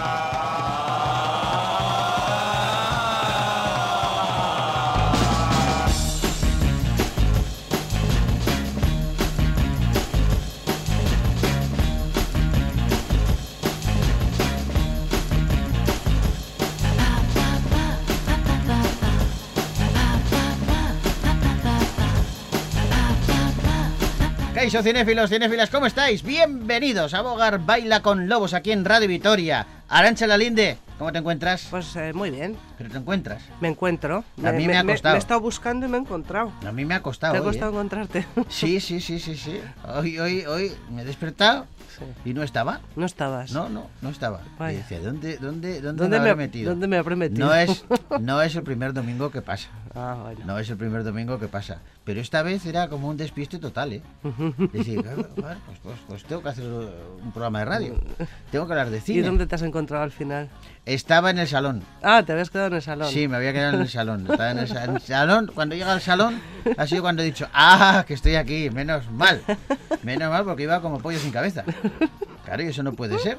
Bye. Caixo cinéfilos, cinéfilas, ¿cómo estáis? Bienvenidos a Bogar Baila con Lobos aquí en Radio Vitoria. Arancha Lalinde, ¿cómo te encuentras? Pues eh, muy bien, ¿Pero te encuentras? me encuentro. A mí me ha costado. Me, he estado buscando y me he encontrado. A mí me ha costado. ¿Te ha hoy, costado ¿eh? encontrarte? Sí, sí, sí, sí, sí. Hoy, hoy, hoy me he despertado Sí. y no estaba. No estabas. No, no, no estaba. Vaya. Y decía, ¿dónde, dónde, dónde, ¿Dónde me habré metido? ¿Dónde me habré metido? No es, no es el primer domingo que pasa. Ah. No es el primer domingo que pasa. Pero esta vez era como un despiste total, ¿eh? Decir, "Ah, pues, pues- pues tengo que hacer un programa de radio. Tengo que hablar de ¿Y cine. dónde te has encontrado al final? Estaba en el salón. Ah, te habías quedado en el salón. Sí, me había quedado en el salón. Estaba en el, sa- el salón. Cuando llega al salón, ha sido cuando he dicho, ¡ah, que estoy aquí! Menos mal. Menos mal porque iba como pollo sin cabeza. Claro, y eso no puede ser.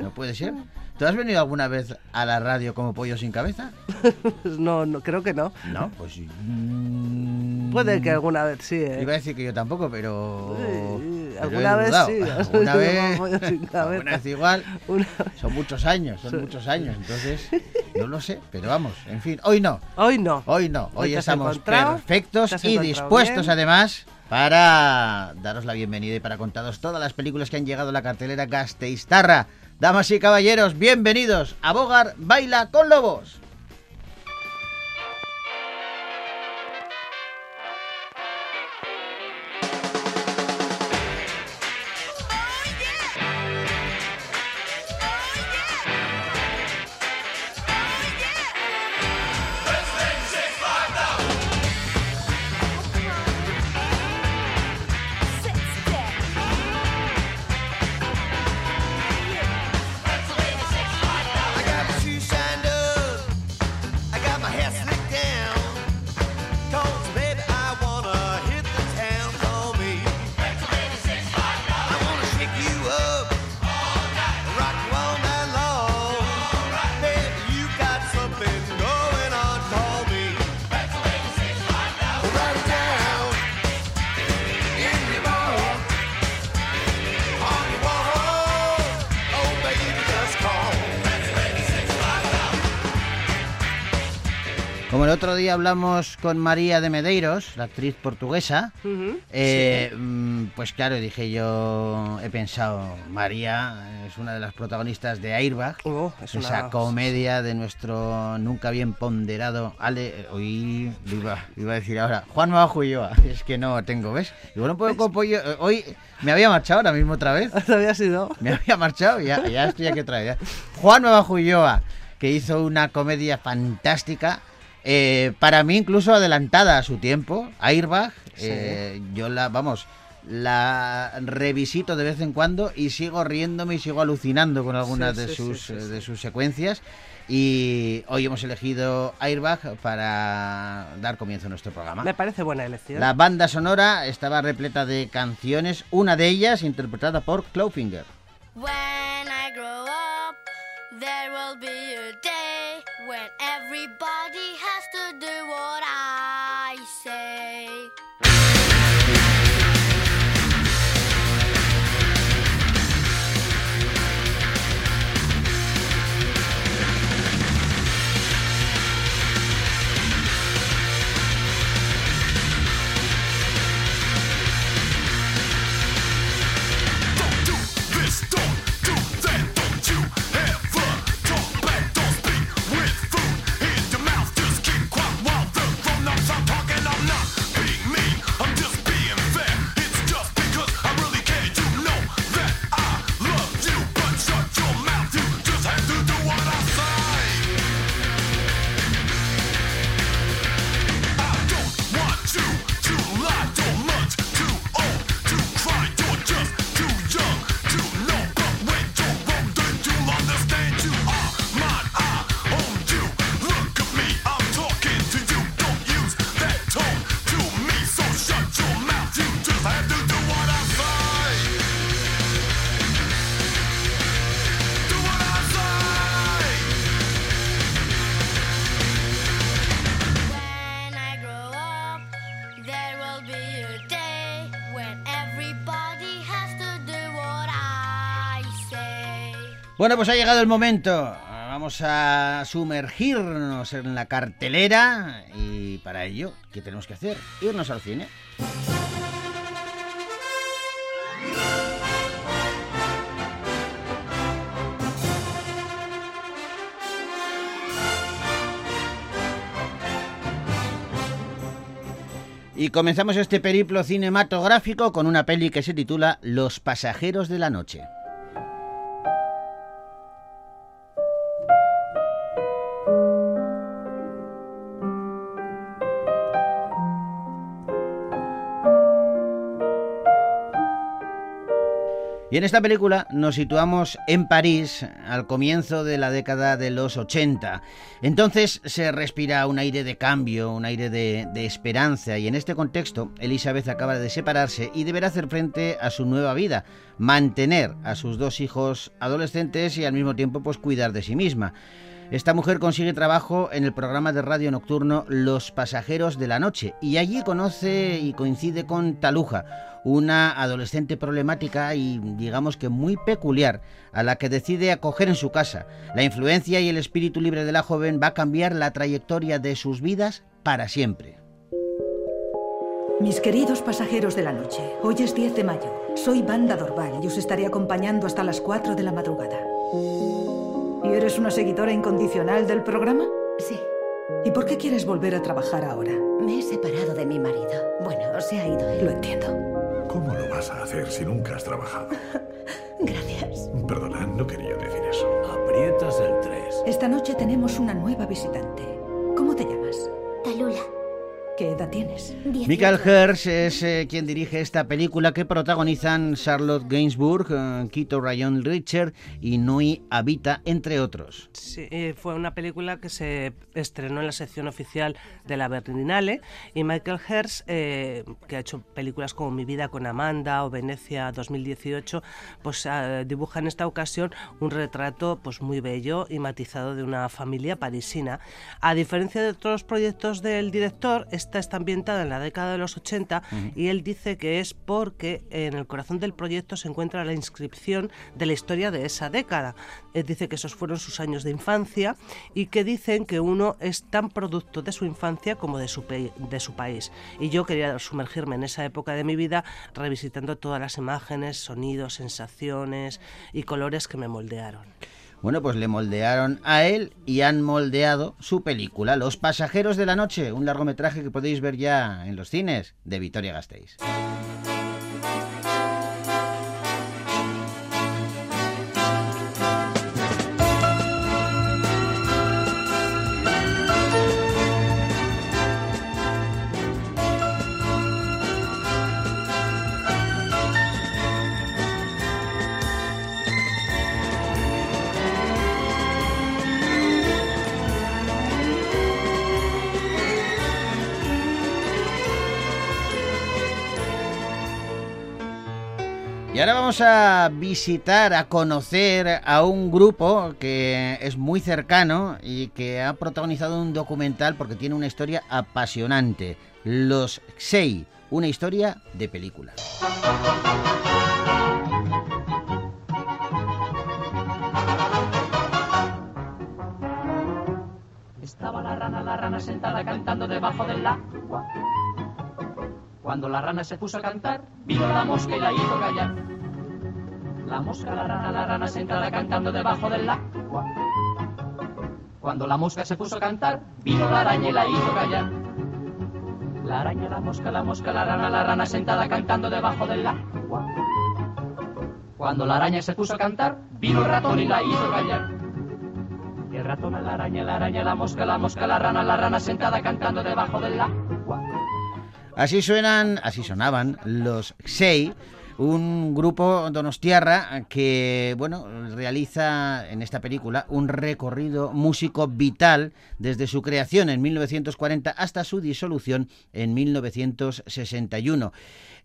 No puede ser. ¿Tú has venido alguna vez a la radio como pollo sin cabeza? no, no, creo que no. No, pues... mm, Puede que alguna vez sí, ¿eh? Iba a decir que yo tampoco, pero... Sí, pero alguna vez sí, Alguna vez... alguna vez igual. Una- Son muchos años, son Sí. muchos años. Entonces, no lo sé, pero vamos, en fin, hoy no. Hoy no. Hoy no, Hoy hoy estamos perfectos y dispuestos bien. además para daros la bienvenida y para contaros todas las películas que han llegado a la cartelera Gasteiztarra. Damas y caballeros, bienvenidos a Bogar Baila con Lobos. Día hablamos con María de Medeiros, la actriz portuguesa, eh, mm, pues claro, dije yo, he pensado, María es una de las protagonistas de Airbag, Oh, es esa una- comedia de nuestro nunca bien ponderado Ale, hoy iba, a decir ahora, Juan Mabajo Ulloa, es que no tengo, ¿ves? Igual un poco pollo, eh, hoy me había marchado ahora mismo otra vez, ¿Te había sido? me había marchado y ya, ya estoy aquí otra vez. Juan Mabajo Ulloa, que hizo una comedia fantástica, eh, para mí incluso adelantada a su tiempo, Airbag, Sí. eh, yo la, vamos, la revisito de vez en cuando y sigo riéndome y sigo alucinando con algunas Sí, de, sí, sus, sí, sí, eh, sí. de sus secuencias. Y hoy hemos elegido Airbag para dar comienzo a nuestro programa. Me parece buena elección. La banda sonora estaba repleta de canciones, una de ellas interpretada por Clawfinger. When I grow up, there will be a day when everybody has to do what I Bueno, pues ha llegado el momento. Vamos a sumergirnos en la cartelera y para ello, ¿qué tenemos que hacer? Irnos al cine. Y comenzamos este periplo cinematográfico con una peli que se titula Los pasajeros de la noche. Y en esta película nos situamos en París al comienzo de la década de los 80. Entonces se respira un aire de cambio, un aire de, esperanza y en este contexto Elizabeth acaba de separarse y deberá hacer frente a su nueva vida, mantener a sus dos hijos adolescentes y al mismo tiempo pues cuidar de sí misma. Esta mujer consigue trabajo en el programa de radio nocturno Los Pasajeros de la Noche y allí conoce y coincide con Taluja, una adolescente problemática y digamos que muy peculiar, a la que decide acoger en su casa. La influencia y el espíritu libre de la joven va a cambiar la trayectoria de sus vidas para siempre. Mis queridos pasajeros de la noche, hoy es 10 de mayo. Soy Banda Dorval y os estaré acompañando hasta las 4 de la madrugada. ¿Y eres una seguidora incondicional del programa? Sí, ¿Y por qué quieres volver a trabajar ahora? me he separado de mi marido. Bueno, se ha ido él. Lo entiendo. ¿Cómo lo vas a hacer si nunca has trabajado? Gracias. Perdona, no quería decir eso. Aprietas el 3. Esta noche tenemos una nueva visitante. ¿Cómo te llamas? Talula. ¿Qué edad tienes? 18. Michael Hirsch es eh, quien dirige esta película que protagonizan Charlotte Gainsbourg, eh, Quito Rayon Richard y Nui Habita, entre otros. Sí, eh, fue una película que se estrenó en la sección oficial de la Berlinale y Michael Hirsch, eh, que ha hecho películas como Mi vida con Amanda o Venecia 2018, pues ah, dibuja en esta ocasión un retrato pues muy bello y matizado de una familia parisina. A diferencia de otros proyectos del director, esta está ambientada en la década de los 80 y él dice que es porque en el corazón del proyecto se encuentra la inscripción de la historia de esa década. Él dice que esos fueron sus años de infancia y que dicen que uno es tan producto de su infancia como de su, de su país. Y yo quería sumergirme en esa época de mi vida revisitando todas las imágenes, sonidos, sensaciones y colores que me moldearon. Bueno, pues le moldearon a él y han moldeado su película, Los Pasajeros de la Noche, un largometraje que podéis ver ya en los cines de Vitoria Gasteiz. Y ahora vamos a visitar, a conocer a un grupo que es muy cercano y que ha protagonizado un documental porque tiene una historia apasionante. Los Xei, una historia de película. Estaba la rana, la rana sentada cantando debajo del agua. Cuando la rana se puso a cantar, vino la mosca y la hizo callar. La mosca, la rana, la rana sentada cantando debajo del agua. Cuando la mosca se puso a cantar, vino la araña y la hizo callar. La araña, la mosca, la mosca, la rana, la rana sentada cantando debajo del agua. Cuando la araña se puso a cantar, vino el ratón y la hizo callar. El ratón, la araña, la araña, la mosca, la mosca, la rana, la rana sentada cantando debajo del agua. Así suenan, así sonaban los Xei, un grupo donostiarra que, bueno, realiza en esta película un recorrido músico vital desde su creación en 1940 hasta su disolución en 1961.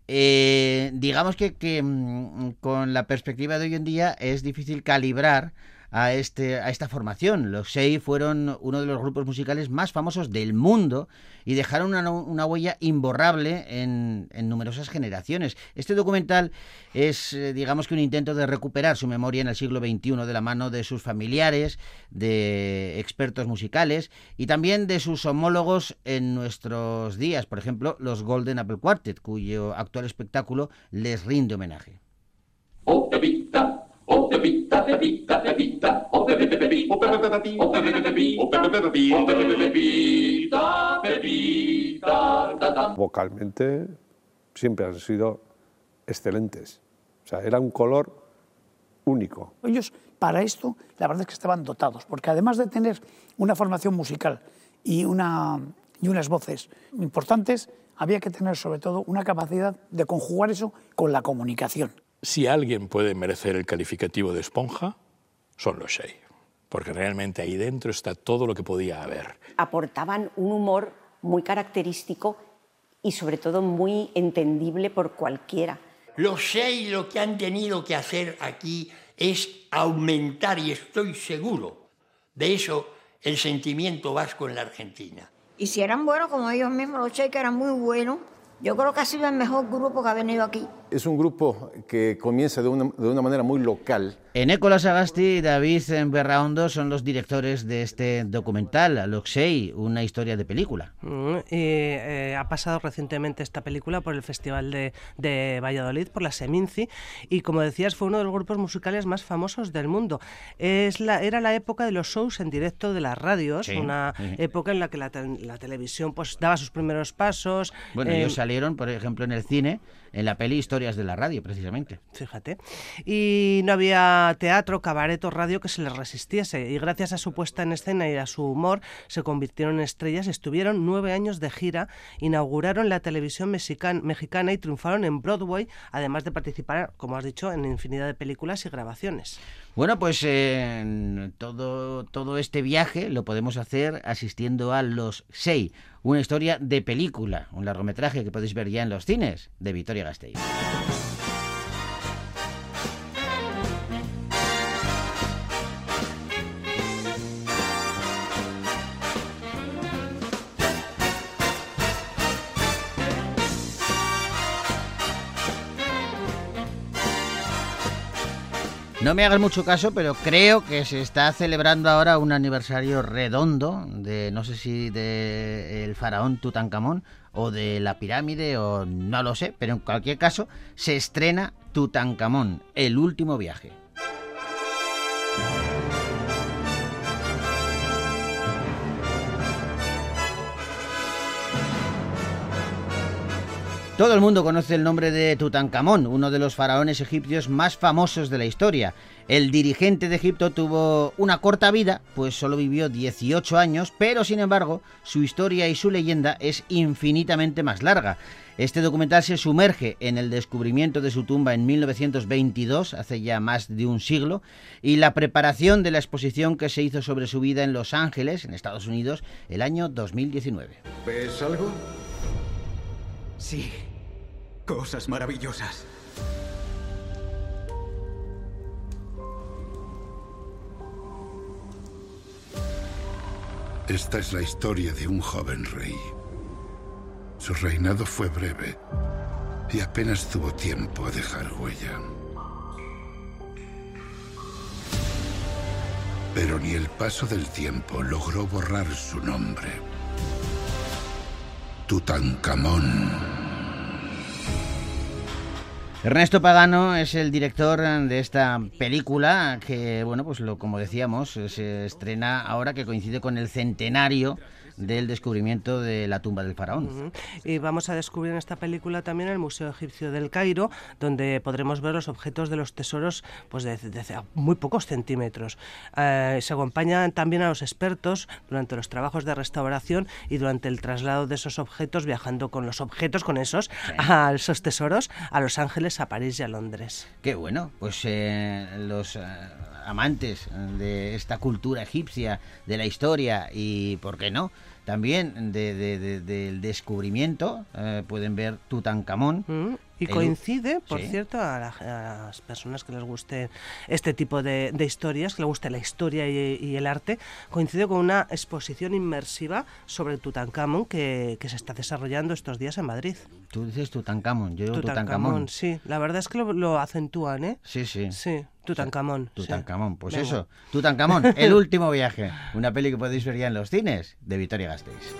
Eh, digamos que, que, mm, con la perspectiva de hoy en día es difícil calibrar a, este, a esta formación. Los Sei fueron uno de los grupos musicales más famosos del mundo y dejaron una, huella imborrable en, en numerosas generaciones. Este documental es, eh, digamos que un intento de recuperar su memoria en el siglo XXI de la mano de sus familiares, de expertos musicales y también de sus homólogos en nuestros días, por ejemplo, los Golden Apple Quartet, cuyo actual espectáculo les rinde homenaje. Oh vocalmente siempre han sido excelentes. O sea, era un color único. Ellos para esto la verdad es que estaban dotados, porque además de tener una formación musical y, una, y unas voces importantes, había que tener sobre todo una capacidad de conjugar eso con la comunicación. Si alguien puede merecer el calificativo de esponja, son los Shea. Porque realmente ahí dentro está todo lo que podía haber. aportaban un humor muy característico y sobre todo muy entendible por cualquiera. Los seis lo que han tenido que hacer aquí es aumentar, y estoy seguro de eso, el sentimiento vasco en la Argentina. Y si eran buenos como ellos mismos, los Che, que eran muy buenos, yo creo que ha sido el mejor grupo que ha venido aquí. Es un grupo que comienza de una, de una manera muy local. Eneco Sagasti y David Berraondo son los directores de este documental, Loxey, una historia de película. Mm, y, eh, ha pasado recientemente esta película por el Festival de, de Valladolid, por la Seminci, y como decías, fue uno de los grupos musicales más famosos del mundo. Es la, era la época de los shows en directo de las radios, Sí, una sí. época en la que la, la televisión pues daba sus primeros pasos. Bueno, eh, ellos salieron, por ejemplo, en el cine, en la peli Historias de la Radio, precisamente. Fíjate. Y no había teatro, cabaret o radio que se les resistiese. Y gracias a su puesta en escena y a su humor, se convirtieron en estrellas. Estuvieron nueve años de gira, inauguraron la televisión mexican- mexicana y triunfaron en Broadway, además de participar, como has dicho, en infinidad de películas y grabaciones. Bueno, pues eh, todo, todo este viaje lo podemos hacer asistiendo a Los Sei, una historia de película, un largometraje que podéis ver ya en los cines de Vitoria Gasteiz. No me hagas mucho caso, pero creo que se está celebrando ahora un aniversario redondo de, no sé si de el faraón Tutankamón o de la pirámide o no lo sé, pero en cualquier caso se estrena Tutankamón, el último viaje. Todo el mundo conoce el nombre de Tutankamón, uno de los faraones egipcios más famosos de la historia. El dirigente de Egipto tuvo una corta vida, pues solo vivió 18 años, pero sin embargo su historia y su leyenda es infinitamente más larga. Este documental se sumerge en el descubrimiento de su tumba en 1922, hace ya más de un siglo, y la preparación de la exposición que se hizo sobre su vida en Los Ángeles, en Estados Unidos, el año 2019. ¿Ves algo? Sí. Cosas maravillosas. Esta es la historia de un joven rey. Su reinado fue breve y apenas tuvo tiempo a dejar huella. Pero ni el paso del tiempo logró borrar su nombre. Tutankamón. Ernesto Pagano es el director de esta película que, bueno, pues como decíamos, se estrena ahora que coincide con el centenario del descubrimiento de la tumba del faraón. Y vamos a descubrir en esta película también el Museo Egipcio del Cairo, donde podremos ver los objetos de los tesoros pues de, de- de muy pocos centímetros. Eh, se acompañan también a los expertos durante los trabajos de restauración y durante el traslado de esos objetos, viajando con los objetos, con esos, a esos tesoros, a Los Ángeles, a París y a Londres. Qué bueno, pues eh, los eh, amantes de esta cultura egipcia, de la historia y, ¿por qué no? También de- de- de- del descubrimiento, eh, pueden ver Tutankamón. Mm, Y coincide, por Sí. cierto, a, la- a las personas que les guste este tipo de, de historias, que les guste la historia y, y el arte, coincide con una exposición inmersiva sobre Tutankamón que, que se está desarrollando estos días en Madrid. Tú dices Tutankamón, yo digo Tutankamón, Tutankamón. sí. La verdad es que lo, lo acentúan, ¿eh? Sí, sí. Sí, Tutankamón. sí. Tutankamón, pues Venga. eso. Tutankamón, el último viaje. Una peli que podéis ver ya en los cines de Victoria Gasteiz.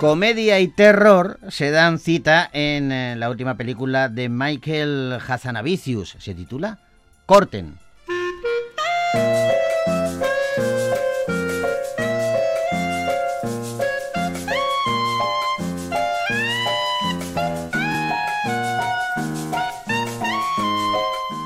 Comedia y terror se dan cita en eh, la última película de Michael Hazanavicius. Se titula Corten.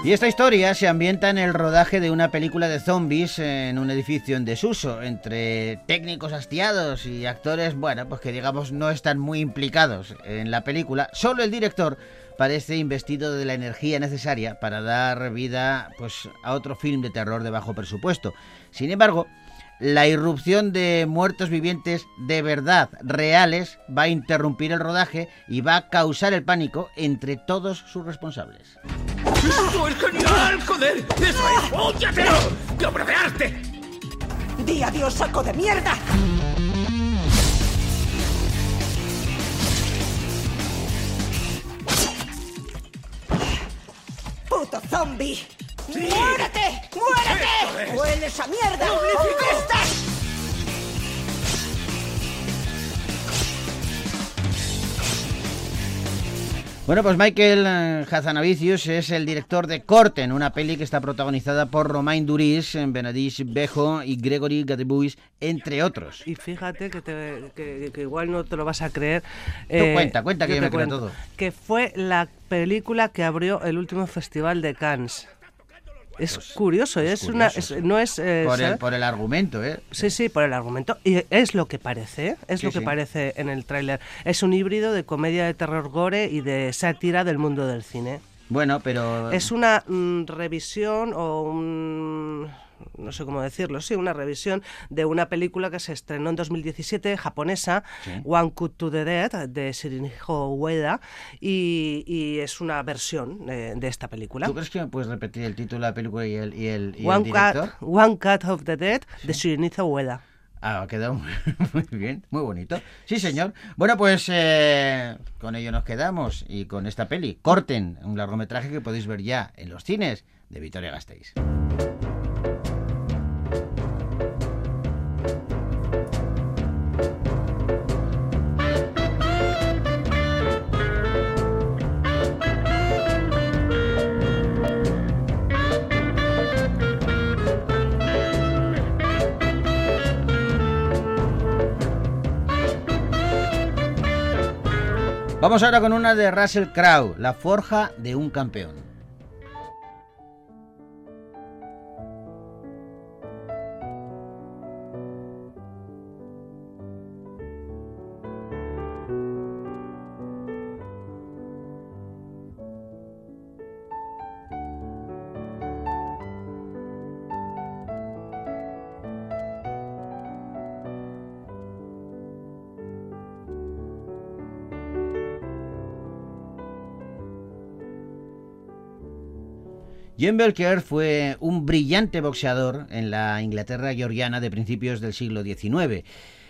Y esta historia se ambienta en el rodaje de una película de zombies en un edificio en desuso, entre técnicos hastiados y actores, bueno, pues que digamos no están muy implicados en la película. Solo el director parece investido de la energía necesaria para dar vida pues a otro film de terror de bajo presupuesto. Sin embargo, la irrupción de muertos vivientes de verdad, reales, va a interrumpir el rodaje y va a causar el pánico entre todos sus responsables. ¡Esto es genial, joder! ¡Eso es! ¡Óyatelo! ¡Qué obra de arte! ¡Di adiós, saco de mierda! ¡Puto zombie! ¡Muérete! ¡Muérete! ¡Hueles a mierda! ¡Estás! Bueno, pues Michael eh, Hazanavicius es el director de Corten, una peli que está protagonizada por Romain Duris, Benedict Bejo y Gregory Gadebois, entre otros. Y fíjate que, te- que- que igual no te lo vas a creer. Tú cuenta, cuenta que yo yo me creo todo. Que fue la película que abrió el último festival de Cannes. Es curioso, es es, una, es- no es... eh, Por el, por el argumento, ¿eh? Sí, sí, por el argumento. Y es lo que parece, ¿eh? es Sí, lo que sí. parece en el tráiler. Es un híbrido de comedia de terror gore y de sátira del mundo del cine. Bueno, pero... Es una mm, revisión o un... no sé cómo decirlo, sí, una revisión de una película que se estrenó en 2017, japonesa, Sí. One Cut to the Dead, de Shinichiro Ueda, y, y es una versión de, de esta película. ¿Tú crees que me puedes repetir el título de la película y el, y el, y el One, director? Cut, One Cut of the Dead, de Shinichiro Ueda. Ah, ha quedado muy, muy bien, muy bonito. Sí, señor. Bueno, pues eh, con ello nos quedamos y con esta peli, Corten, un largometraje que podéis ver ya en los cines de Vitoria Gasteiz. Vamos ahora con una de Russell Crowe, La forja de un campeón. John Belcher fue un brillante boxeador en la Inglaterra georgiana de principios del siglo XIX.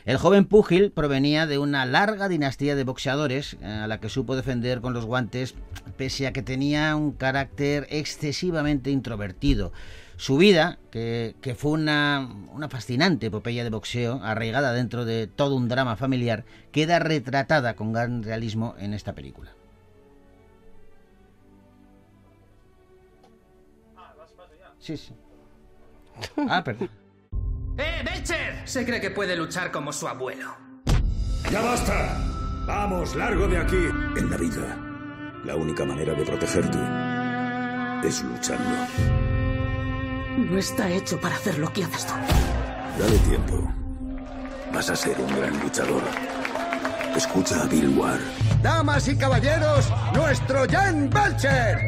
El joven púgil provenía de una larga dinastía de boxeadores eh, a la que supo defender con los guantes pese a que tenía un carácter excesivamente introvertido. Su vida, que, que fue una, una fascinante epopeya de boxeo, arraigada dentro de todo un drama familiar, queda retratada con gran realismo en esta película. Sí, sí. Ah, perdón. ¡Eh, Belcher! Se cree que puede luchar como su abuelo. ¡Ya basta! Vamos, largo de aquí. En la vida, la única manera de protegerte es luchando. No está hecho para hacer lo que haces tú. Dale tiempo. Vas a ser un gran luchador. Escucha a Bill Ward. Damas y caballeros, nuestro Jan Belcher.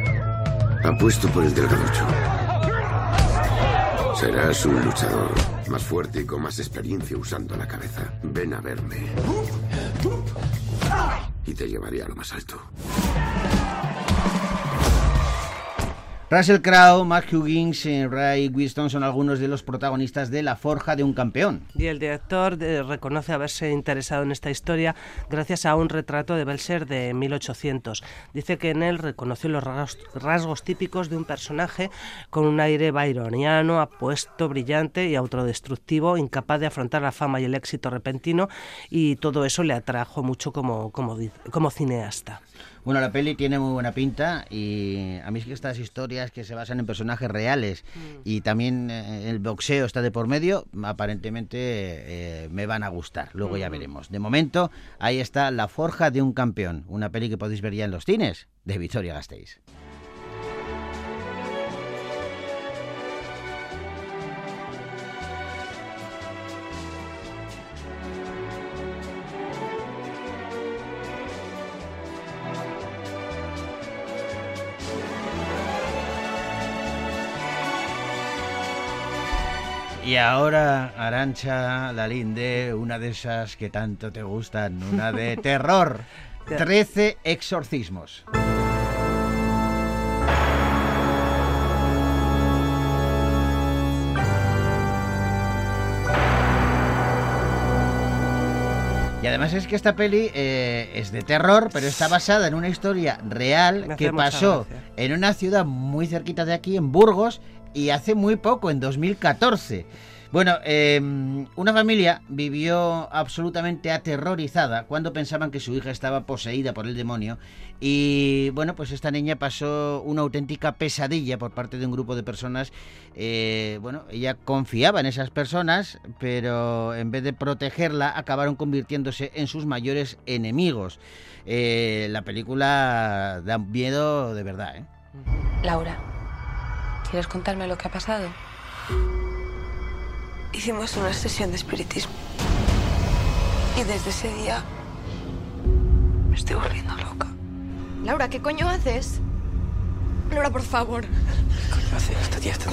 Apuesto por el delgaducho. Serás un luchador más fuerte y con más experiencia usando la cabeza. Ven a verme. Y te llevaré a lo más alto. Russell Crowe, Mark Huggins y Ray Winston son algunos de los protagonistas de La Forja de un Campeón. Y el director eh, reconoce haberse interesado en esta historia gracias a un retrato de Belser de 1800. Dice que en él reconoció los rasgos, típicos de un personaje con un aire byroniano, apuesto, brillante y autodestructivo, incapaz de afrontar la fama y el éxito repentino, y todo eso le atrajo mucho como cineasta. Bueno, la peli tiene muy buena pinta y a mí es que estas historias que se basan en personajes reales y también eh, el boxeo está de por medio, aparentemente eh, me van a gustar. Luego ya veremos. De momento, ahí está La Forja de un Campeón, una peli que podéis ver ya en los cines de Victoria Gasteiz. Y ahora, Arancha Lalinde, una de esas que tanto te gustan, una de terror. 13 exorcismos. Y además es que esta peli eh, es de terror, pero está basada en una historia real que pasó en una ciudad muy cerquita de aquí, en Burgos, y hace muy poco, en 2014. Bueno, eh, una familia vivió absolutamente aterrorizada cuando pensaban que su hija estaba poseída por el demonio y bueno, pues esta niña pasó una auténtica pesadilla por parte de un grupo de personas. Eh, bueno, ella confiaba en esas personas, pero en vez de protegerla acabaron convirtiéndose en sus mayores enemigos. Eh, la película da miedo de verdad, ¿eh? Laura, ¿quieres contarme lo que ha pasado? Hicimos una sesión de espiritismo. Y desde ese día me estoy volviendo loca. Laura, ¿qué coño haces? Laura, por favor. Hace esto, tía, esto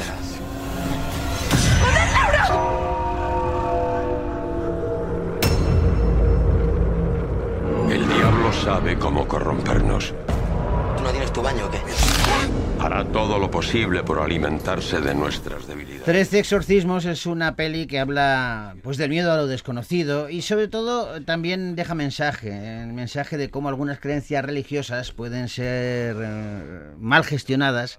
El diablo sabe cómo corrompernos. ¿Tú no tienes tu baño o qué? Hará todo lo posible por alimentarse de nuestras debilidades. Trece exorcismos es una peli que habla pues del miedo a lo desconocido y sobre todo también deja mensaje, el mensaje de cómo algunas creencias religiosas pueden ser eh, mal gestionadas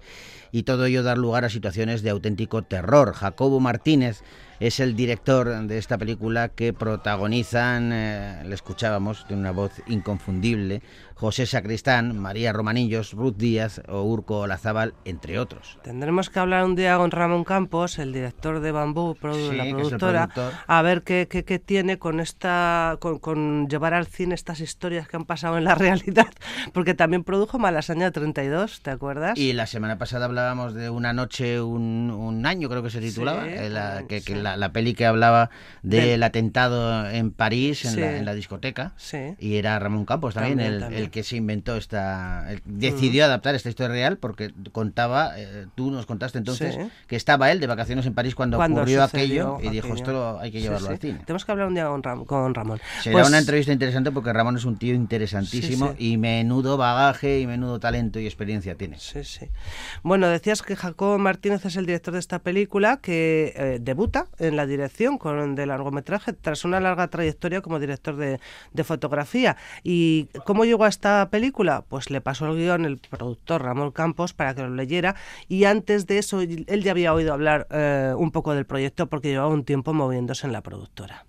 y todo ello dar lugar a situaciones de auténtico terror. Jacobo Martínez es el director de esta película que protagonizan, eh, le escuchábamos, tiene una voz inconfundible, José Sacristán, María Romanillos, Ruth Díaz o Urco Olazábal, entre otros. Tendremos que hablar un día con Ramón Campos, el director de Bambú, Sí, la productora, productor. a ver qué, qué- qué tiene con esta, con, con llevar al cine estas historias que han pasado en la realidad, porque también produjo Malasaña 32, ¿te acuerdas? Y la semana pasada hablábamos de Una noche, un, un año, creo que se titulaba, Sí, la, que, que. La, la peli que hablaba del Del- atentado en París, en, la, en la discoteca. Sí. Y era Ramón Campos también, También, el, también. el que se inventó esta. el- decidió adaptar esta historia real porque contaba, eh, tú nos contaste entonces, Sí. que estaba él de vacaciones en París cuando, Cuando ocurrió sucedió aquello y dijo: aquello. Esto lo- hay que Sí, llevarlo sí. al cine. Tenemos que hablar un día con, Ram- con Ramón. Será Pues- una entrevista interesante porque Ramón es un tío interesantísimo Sí, y menudo bagaje y menudo talento y experiencia tiene. Sí, sí. Bueno, decías que Jacobo Martínez es el director de esta película que eh, debuta en la dirección con de largometraje tras una larga trayectoria como director de, de fotografía. ¿Y cómo llegó a esta película? Pues le pasó el guion el productor Ramón Campos para que lo leyera y antes de eso él ya había oído hablar eh, un poco del proyecto porque llevaba un tiempo moviéndose en la productora.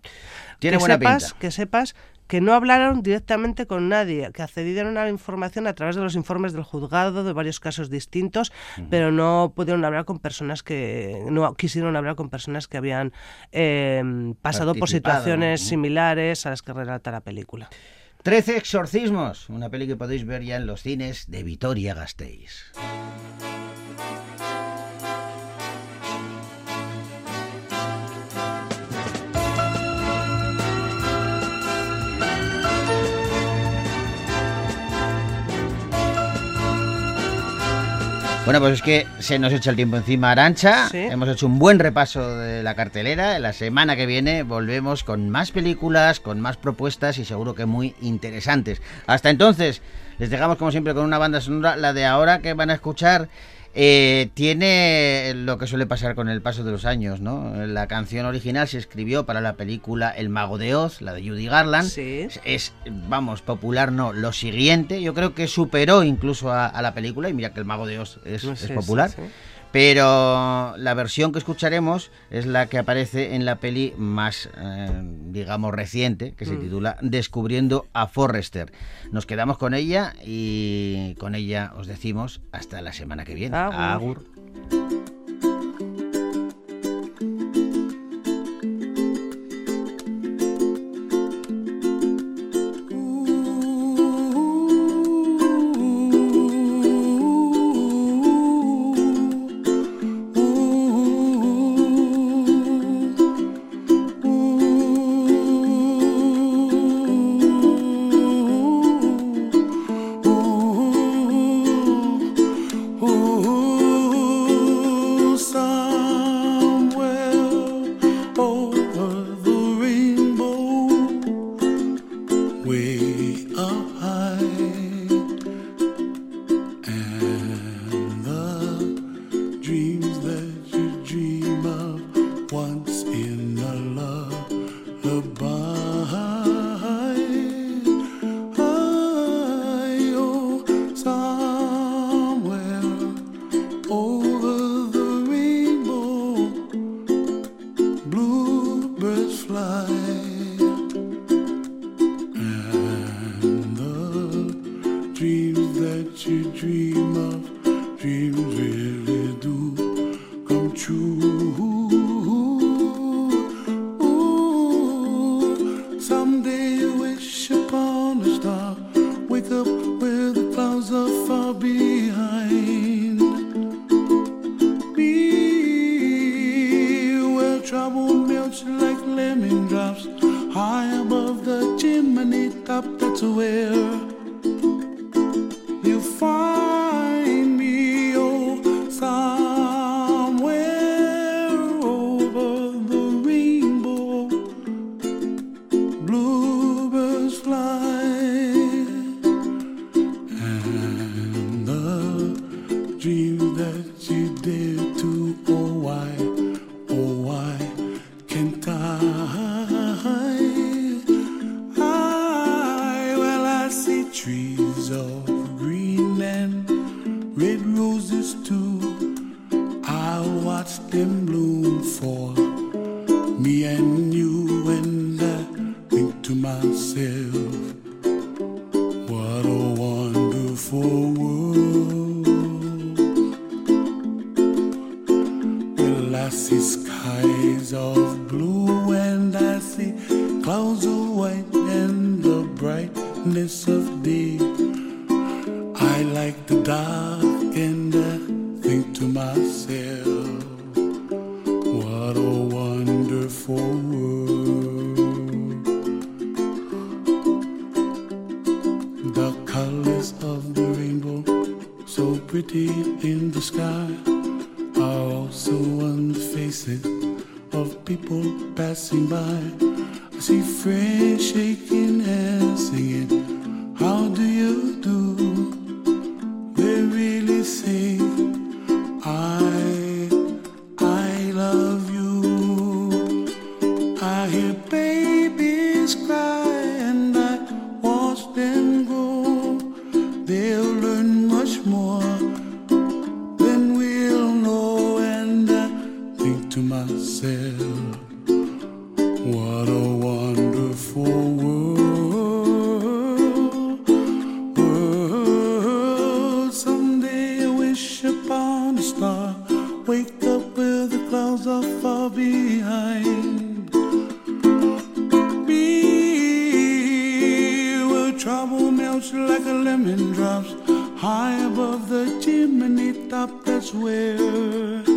Tiene que buena sepas, pinta. Que sepas que no hablaron directamente con nadie, que accedieron a la información a través de los informes del juzgado de varios casos distintos, pero no pudieron hablar con personas que no quisieron hablar con personas que habían eh, pasado por situaciones ¿no? similares a las que relata la película. Trece exorcismos, una peli que podéis ver ya en los cines de Vitoria Gasteiz. Bueno, pues es que se nos echa el tiempo encima, Arancha. Sí. Hemos hecho un buen repaso de la cartelera. La semana que viene volvemos con más películas, con más propuestas y seguro que muy interesantes. Hasta entonces, les dejamos como siempre con una banda sonora. La de ahora que van a escuchar eh, tiene lo que suele pasar con el paso de los años, ¿no? La canción original se escribió para la película El Mago de Oz, la de Judy Garland. Es, es, vamos, popular no, lo siguiente. Yo creo que superó incluso a, a la película y mira que El Mago de Oz es, Sí, es sí, popular. sí. Pero la versión que escucharemos es la que aparece en la peli más, eh, digamos, reciente, que se Mm. titula Descubriendo a Forrester. Nos quedamos con ella y con ella os decimos hasta la semana que viene. Agur. Agur. Are also on the faces of people passing by. I see friends shaking hands, singing, How do you do? Above the chimney top. That's where